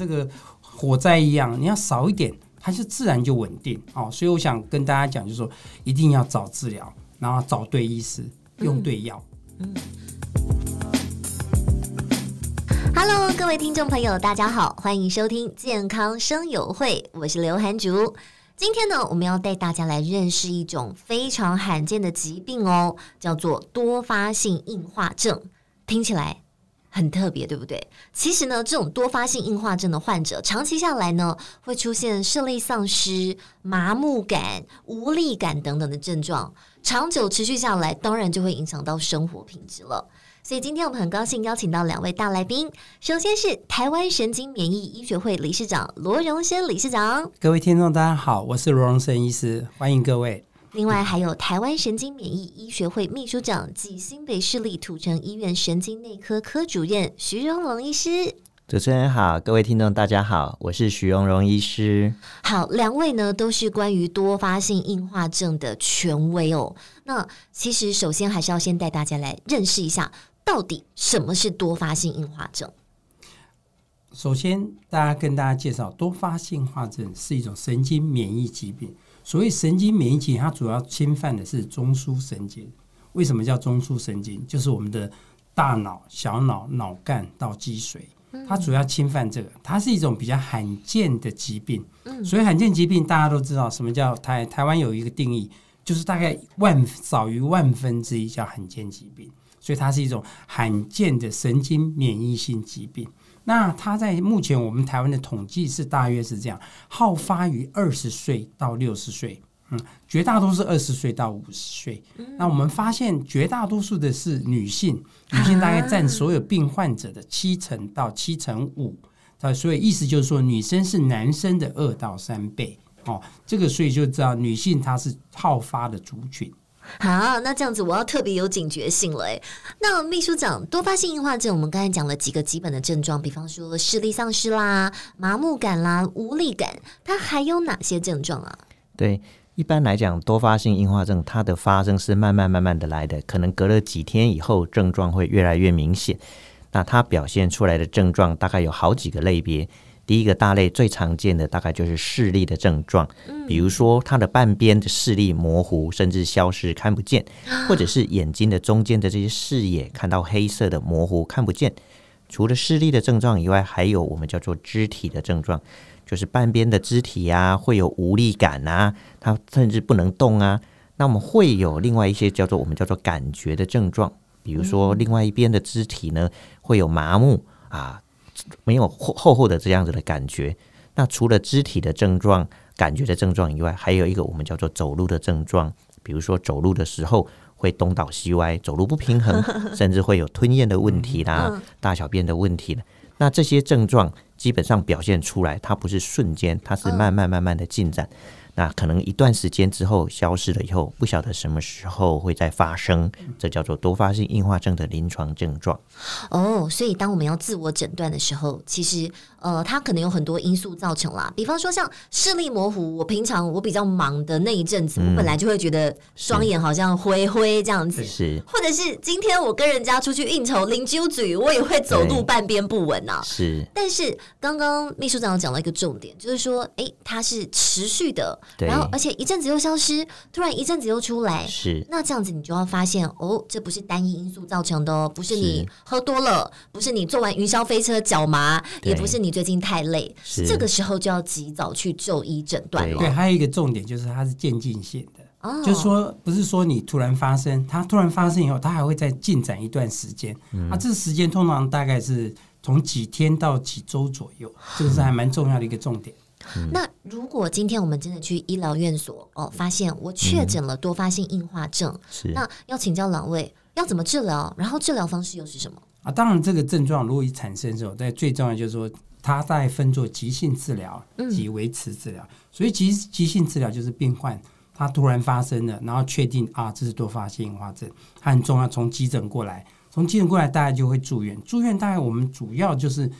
这个火灾一样，你要少一点，它就自然就稳定哦。所以我想跟大家讲，就是说一定要找治疗，然后找对医师，用对药。嗯。Hello，各位听众朋友，大家好，欢迎收听健康生友会，我是刘涵竹。今天呢，我们要带大家来认识一种非常罕见的疾病哦，叫做多发性硬化症。听起来很特别，对不对？其实呢，这种多发性硬化症的患者，长期下来呢，会出现视力丧失、麻木感、无力感等等的症状，长久持续下来，当然就会影响到生活品质了。所以今天我们很高兴邀请到两位大来宾，首先是台湾神经免疫医学会理事长罗荣生理事长。各位听众大家好，我是罗荣生医师，欢迎各位。另外还有台湾神经免疫医学会秘书长及新北市立土城医院神经内科科主任徐荣荣医师。主持人好，各位听众大家好，我是徐荣荣医师。好，两位呢都是关于多发性硬化症的权威哦。那其实首先还是要先带大家来认识一下。到底什么是多发性硬化症？首先，大家跟大家介绍，多发性硬化症是一种神经免疫疾病。所谓神经免疫疾病，它主要侵犯的是中枢神经。为什么叫中枢神经？就是我们的大脑、小脑、脑干到脊髓，它主要侵犯这个。它是一种比较罕见的疾病。所以罕见疾病大家都知道，什么叫台台湾有一个定义，就是大概万少于万分之一叫罕见疾病。所以它是一种罕见的神经免疫性疾病。那它在目前我们台湾的统计是大约是这样，好发于二十岁到六十岁，嗯，绝大多数二十岁到五十岁。那我们发现绝大多数的是女性，女性大概占所有病患者的七成到七成五。所以意思就是说，女生是男生的二到三倍。哦，这个所以就知道女性她是好发的族群。好，那这样子我要特别有警觉性了诶。那秘书长，多发性硬化症，我们刚才讲了几个基本的症状，比方说视力丧失啦、麻木感啦、无力感，它还有哪些症状啊？对，一般来讲，多发性硬化症它的发生是慢慢慢慢的来的，可能隔了几天以后，症状会越来越明显。那它表现出来的症状大概有好几个类别。第一个大类最常见的大概就是视力的症状，比如说它的半边的视力模糊，甚至消失看不见，或者是眼睛的中间的这些视野看到黑色的模糊看不见。除了视力的症状以外，还有我们叫做肢体的症状，就是半边的肢体啊会有无力感啊，它甚至不能动啊。那我们会有另外一些叫做我们叫做感觉的症状，比如说另外一边的肢体呢会有麻木啊。没有厚厚厚的这样子的感觉。那除了肢体的症状、感觉的症状以外，还有一个我们叫做走路的症状，比如说走路的时候会东倒西歪，走路不平衡，甚至会有吞咽的问题啦、大小便的问题。那这些症状基本上表现出来，它不是瞬间，它是慢慢慢慢的进展。那可能一段时间之后消失了以后，不晓得什么时候会再发生，这叫做多发性硬化症的临床症状。哦，所以当我们要自我诊断的时候，其实呃，它可能有很多因素造成啦。比方说像视力模糊，我平常我比较忙的那一阵子，嗯、我本来就会觉得双眼好像灰灰这样子，是。或者是今天我跟人家出去应酬，邻居嘴我也会走路半边不稳呐。是。但是刚刚秘书长讲了一个重点，就是说，哎，它是持续的。然后，而且一阵子又消失，突然一阵子又出来，是。那这样子，你就要发现哦，这不是单一因素造成的哦，不是你喝多了，不是你坐完云霄飞车脚麻，也不是你最近太累，是。这个时候就要及早去就医诊断了。对，还有一个重点就是它是渐进性的，哦，就是说不是说你突然发生，它突然发生以后，它还会再进展一段时间，嗯，啊，这个时间通常大概是从几天到几周左右，这个是还蛮重要的一个重点。嗯、那如果今天我们真的去医疗院所哦，发现我确诊了多发性硬化症，嗯、是那要请教两位要怎么治疗，然后治疗方式又是什么啊？当然，这个症状如果一产生的时候，但最重要就是说，它在分作急性治疗及维持治疗。嗯、所以急急性治疗就是病患他突然发生了，然后确定啊，这是多发性硬化症，它很重要。从急诊过来，从急诊过来，大概就会住院。住院大概我们主要就是。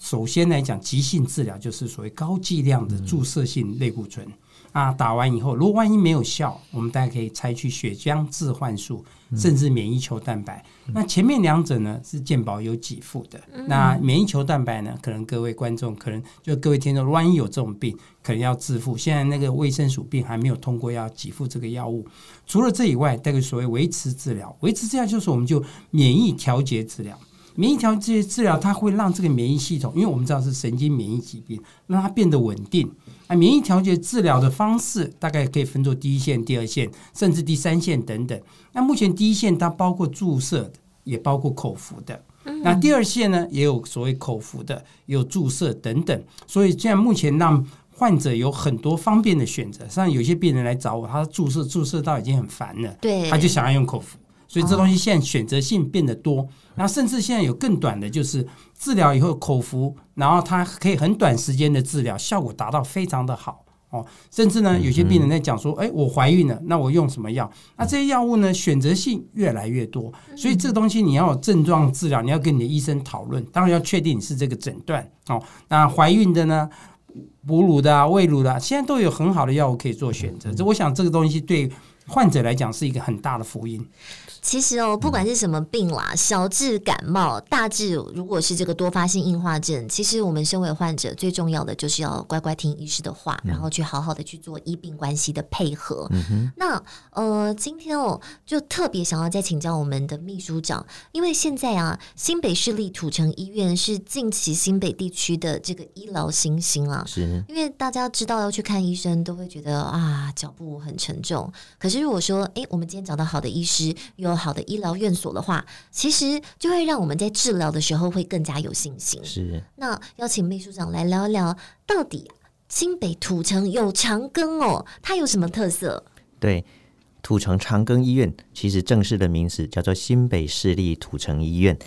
首先来讲，急性治疗就是所谓高剂量的注射性类固醇。啊，打完以后，如果万一没有效，我们大家可以采取血浆置换术，甚至免疫球蛋白。嗯、那前面两者呢是健保有给付的。嗯、那免疫球蛋白呢，可能各位观众可能就各位听众，万一有这种病，可能要自付。现在那个卫生署病还没有通过要给付这个药物。除了这以外，这个所谓维持治疗，维持治疗就是我们就免疫调节治疗。免疫调节治疗它会让这个免疫系统，因为我们知道是神经免疫疾病，让它变得稳定。啊，免疫调节治疗的方式大概可以分作第一线、第二线，甚至第三线等等。那目前第一线它包括注射的，也包括口服的。那第二线呢，也有所谓口服的，也有注射等等。所以现在目前让患者有很多方便的选择。像有些病人来找我，他注射注射到已经很烦了，对，他就想要用口服。所以这东西现在选择性变得多。那甚至现在有更短的，就是治疗以后口服，然后它可以很短时间的治疗，效果达到非常的好哦。甚至呢，有些病人在讲说：“哎，我怀孕了，那我用什么药？”那这些药物呢，选择性越来越多。所以这个东西你要有症状治疗，你要跟你的医生讨论，当然要确定你是这个诊断哦。那怀孕的呢，哺乳的、喂乳的，现在都有很好的药物可以做选择。这我想这个东西对患者来讲是一个很大的福音。其实哦，不管是什么病啦，小至感冒，大至如果是这个多发性硬化症，其实我们身为患者，最重要的就是要乖乖听医师的话，然后去好好的去做医病关系的配合。嗯、那呃，今天哦，就特别想要再请教我们的秘书长，因为现在啊，新北市立土城医院是近期新北地区的这个医疗新星啊。是。因为大家知道要去看医生，都会觉得啊，脚步很沉重。可是如果说，哎，我们今天找到好的医师，有好的医疗院所的话，其实就会让我们在治疗的时候会更加有信心。是，那邀请秘书长来聊一聊，到底新北土城有长庚哦，它有什么特色？对，土城长庚医院其实正式的名字叫做新北市立土城医院。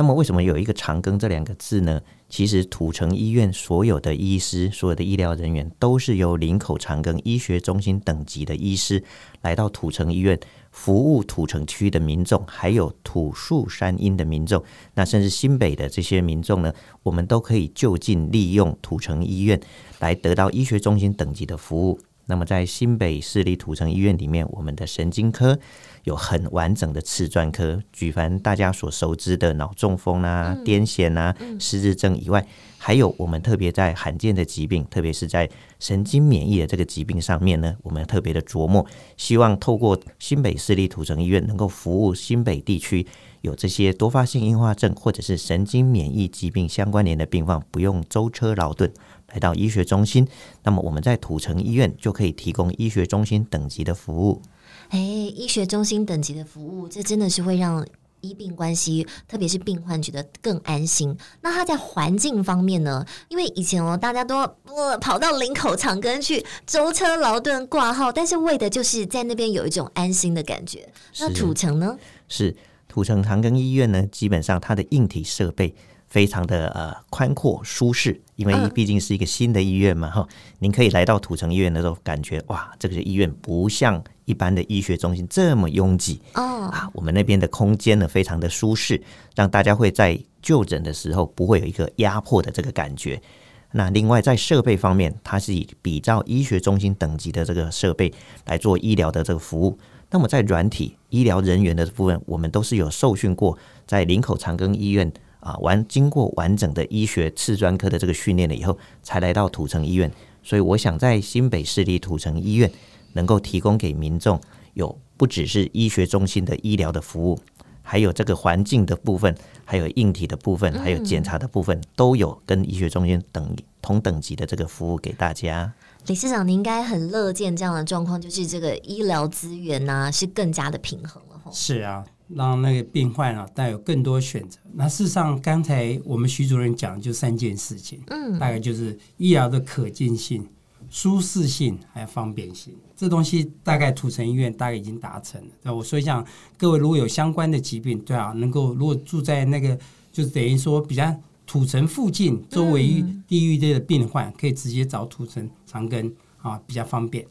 那么为什么有一个长庚这两个字呢？其实土城医院所有的医师、所有的医疗人员都是由林口长庚医学中心等级的医师来到土城医院服务土城区的民众，还有土树山阴的民众，那甚至新北的这些民众呢，我们都可以就近利用土城医院来得到医学中心等级的服务。那么在新北市立土城医院里面，我们的神经科。有很完整的次专科，举凡大家所熟知的脑中风啊、癫痫啊、失智症以外，还有我们特别在罕见的疾病，特别是在神经免疫的这个疾病上面呢，我们特别的琢磨，希望透过新北市立土城医院，能够服务新北地区有这些多发性硬化症或者是神经免疫疾病相关联的病患，不用舟车劳顿来到医学中心，那么我们在土城医院就可以提供医学中心等级的服务。哎，医学中心等级的服务，这真的是会让医病关系，特别是病患觉得更安心。那他在环境方面呢？因为以前哦，大家都呃跑到林口长庚去舟车劳顿挂号，但是为的就是在那边有一种安心的感觉。那土城呢？是土城长庚医院呢，基本上它的硬体设备。非常的呃宽阔舒适，因为毕竟是一个新的医院嘛哈。您可以来到土城医院的时候，感觉哇，这个医院不像一般的医学中心这么拥挤哦啊。我们那边的空间呢，非常的舒适，让大家会在就诊的时候不会有一个压迫的这个感觉。那另外在设备方面，它是以比照医学中心等级的这个设备来做医疗的这个服务。那么在软体医疗人员的部分，我们都是有受训过，在林口长庚医院。啊，完经过完整的医学次专科的这个训练了以后，才来到土城医院。所以我想在新北市立土城医院能够提供给民众有不只是医学中心的医疗的服务，还有这个环境的部分，还有硬体的部分，还有检查的部分，都有跟医学中心等同等级的这个服务给大家。理事长，你应该很乐见这样的状况，就是这个医疗资源呢、啊、是更加的平衡了。是啊。让那个病患啊，带有更多选择。那事实上，刚才我们徐主任讲就三件事情，嗯，大概就是医疗的可近性、舒适性还有方便性。这东西大概土城医院大概已经达成了。那我所以讲，各位如果有相关的疾病，对啊，能够如果住在那个，就是等于说比较土城附近周围地域的病患，可以直接找土城长庚啊，比较方便。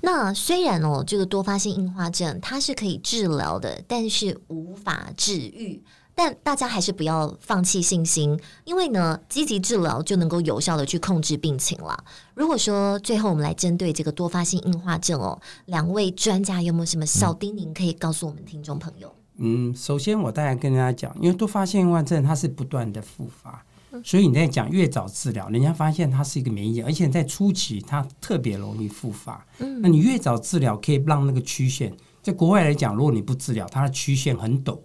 那虽然哦，这个多发性硬化症它是可以治疗的，但是无法治愈。但大家还是不要放弃信心，因为呢，积极治疗就能够有效的去控制病情了。如果说最后我们来针对这个多发性硬化症哦，两位专家有没有什么小叮咛可以告诉我们听众朋友？嗯，首先我大概跟大家讲，因为多发性硬化症它是不断的复发，所以你在讲越早治疗，人家发现它是一个免疫，而且在初期它特别容易复发。嗯，那你越早治疗，可以让那个曲线，在国外来讲，如果你不治疗，它的曲线很陡。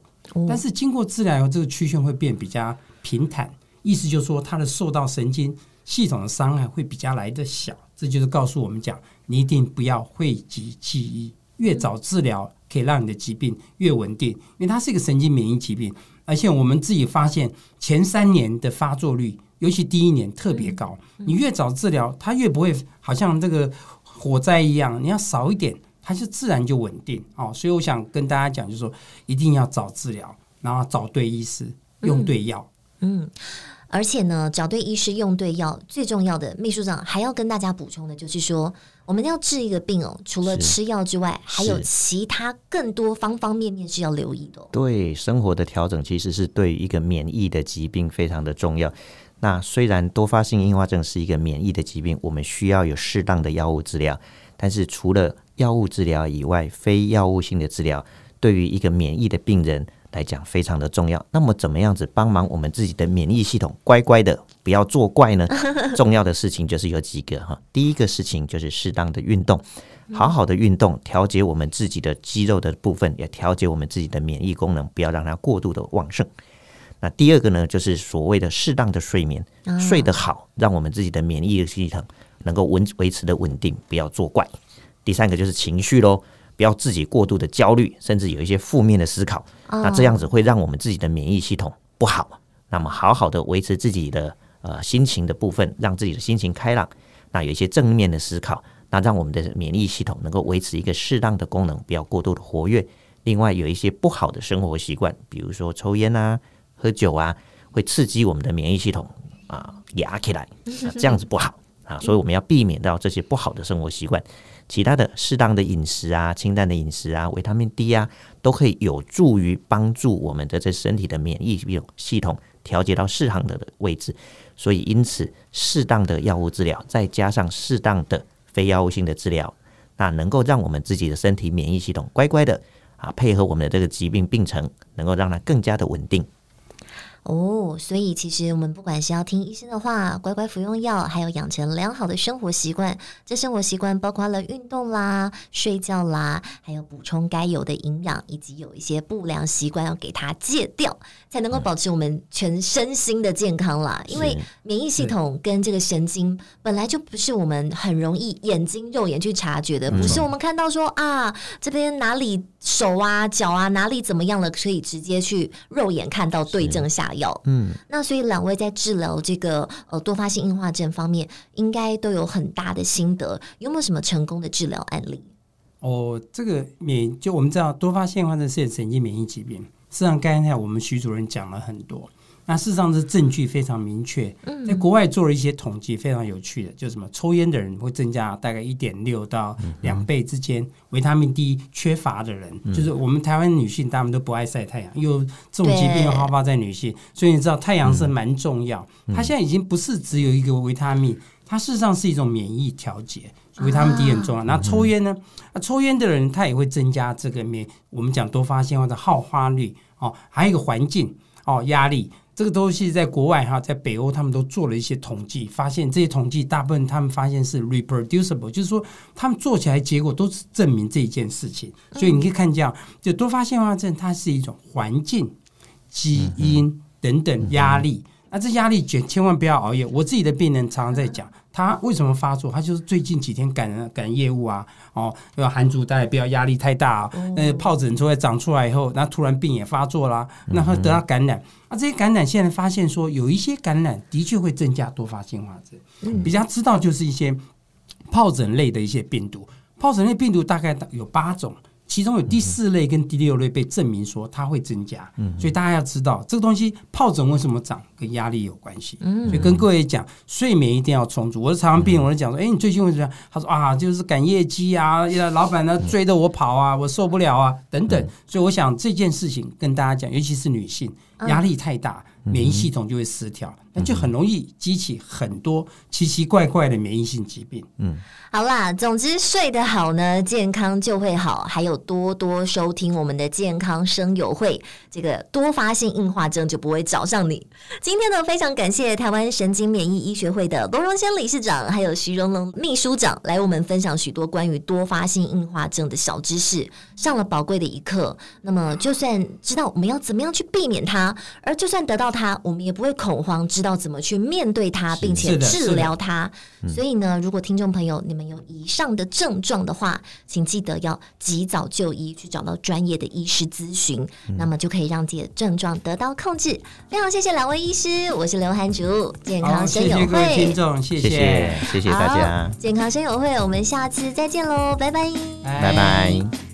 但是经过治疗以后，这个曲线会变比较平坦，意思就是说它的受到神经系统的伤害会比较来得小。这就是告诉我们讲，你一定不要讳疾忌医，越早治疗可以让你的疾病越稳定，因为它是一个神经免疫疾病，而且我们自己发现前三年的发作率，尤其第一年特别高。你越早治疗，它越不会好像这个火灾一样，你要少一点。它就自然就稳定哦，所以我想跟大家讲，就是说一定要早治疗，然后找对医师，用对药。嗯，嗯，而且呢，找对医师，用对药，最重要的，秘书长还要跟大家补充的就是说，我们要治一个病哦，除了吃药之外，还有其他更多方方面面是要留意的哦。对，生活的调整其实是对一个免疫的疾病非常的重要。那虽然多发性硬化症是一个免疫的疾病，我们需要有适当的药物治疗，但是除了药物治疗以外，非药物性的治疗对于一个免疫的病人来讲非常的重要。那么，怎么样子帮忙我们自己的免疫系统乖乖的不要作怪呢？重要的事情就是有几个哈。第一个事情就是适当的运动，好好的运动，调节我们自己的肌肉的部分，也调节我们自己的免疫功能，不要让它过度的旺盛。那第二个呢，就是所谓的适当的睡眠，睡得好，让我们自己的免疫系统能够维维持的稳定，不要作怪。第三个就是情绪喽，不要自己过度的焦虑，甚至有一些负面的思考，那这样子会让我们自己的免疫系统不好。那么好好的维持自己的呃心情的部分，让自己的心情开朗，那有一些正面的思考，那让我们的免疫系统能够维持一个适当的功能，不要过度的活跃。另外有一些不好的生活习惯，比如说抽烟啊、喝酒啊，会刺激我们的免疫系统啊压起来，这样子不好啊，所以我们要避免到这些不好的生活习惯。其他的适当的饮食啊，清淡的饮食啊，维他命 D 啊，都可以有助于帮助我们的这身体的免疫系统调节到适当的位置。所以，因此适当的药物治疗，再加上适当的非药物性的治疗，那能够让我们自己的身体免疫系统乖乖的啊，配合我们的这个疾病病程，能够让它更加的稳定。哦，所以其实我们不管是要听医生的话，乖乖服用药，还有养成良好的生活习惯，这生活习惯包括了运动啦、睡觉啦，还有补充该有的营养，以及有一些不良习惯要给它戒掉，才能够保持我们全身心的健康啦。嗯、因为免疫系统跟这个神经本来就不是我们很容易眼睛肉眼去察觉的，不是我们看到说啊这边哪里手啊脚啊哪里怎么样了，可以直接去肉眼看到对症下药。嗯，那所以两位在治疗这个呃多发性硬化症方面，应该都有很大的心得，有没有什么成功的治疗案例？哦，这个免就我们知道多发性硬化症是神经免疫疾病，实际上刚才我们徐主任讲了很多。那事实上，是证据非常明确。在国外做了一些统计，非常有趣的，就是什么抽烟的人会增加大概一点六到两倍之间。维他命 D 缺乏的人，就是我们台湾女性，大部分都不爱晒太阳，又这种疾病又好发在女性，所以你知道太阳是蛮重要。它现在已经不是只有一个维他命，它事实上是一种免疫调节，维他命 D 很重要。那抽烟呢？那抽烟的人他也会增加这个免，我们讲多发性或者好发率哦，还有一个环境哦，压力。这个东西在国外哈，在北欧他们都做了一些统计，发现这些统计大部分他们发现是 reproducible，就是说他们做起来结果都是证明这一件事情。所以你可以看见，就多发性硬化症，它是一种环境、基因等等压力。那这压力千千万不要熬夜。我自己的病人常常在讲。他为什么发作？他就是最近几天赶赶业务啊，哦，要寒暑带，不要压力太大，啊。那个疱疹出来长出来以后，那突然病也发作啦，那他得到感染。啊，这些感染现在发现说，有一些感染的确会增加多发性硬化症。比较知道就是一些疱疹类的一些病毒，疱疹类病毒大概有八种。其中有第四类跟第六类被证明说它会增加，所以大家要知道这个东西疱疹为什么长，跟压力有关系。所以跟各位讲，睡眠一定要充足。我是常常病人，我就讲说，哎，你最近为什么？他说啊，就是赶业绩啊，老板呢追着我跑啊，我受不了啊，等等。所以我想这件事情跟大家讲，尤其是女性，压力太大，免疫系统就会失调，那就很容易激起很多奇奇怪怪的免疫性疾病。嗯。好啦，总之睡得好呢，健康就会好。还有多多收听我们的健康声友会，这个多发性硬化症就不会找上你。今天呢，非常感谢台湾神经免疫医学会的罗荣先理事长，还有徐荣龙秘书长来我们分享许多关于多发性硬化症的小知识，上了宝贵的一课。那么，就算知道我们要怎么样去避免它，而就算得到它，我们也不会恐慌，知道怎么去面对它，并且治疗它。所以呢，如果听众朋友你们有以上的症状的话，请记得要及早就医，去找到专业的医师咨询，嗯、那么就可以让自己的症状得到控制。非常谢谢两位医师，我是刘涵竹，健康生友会，谢谢听众，谢谢。谢谢，谢谢大家，健康生友会，我们下次再见喽，拜。拜，拜拜。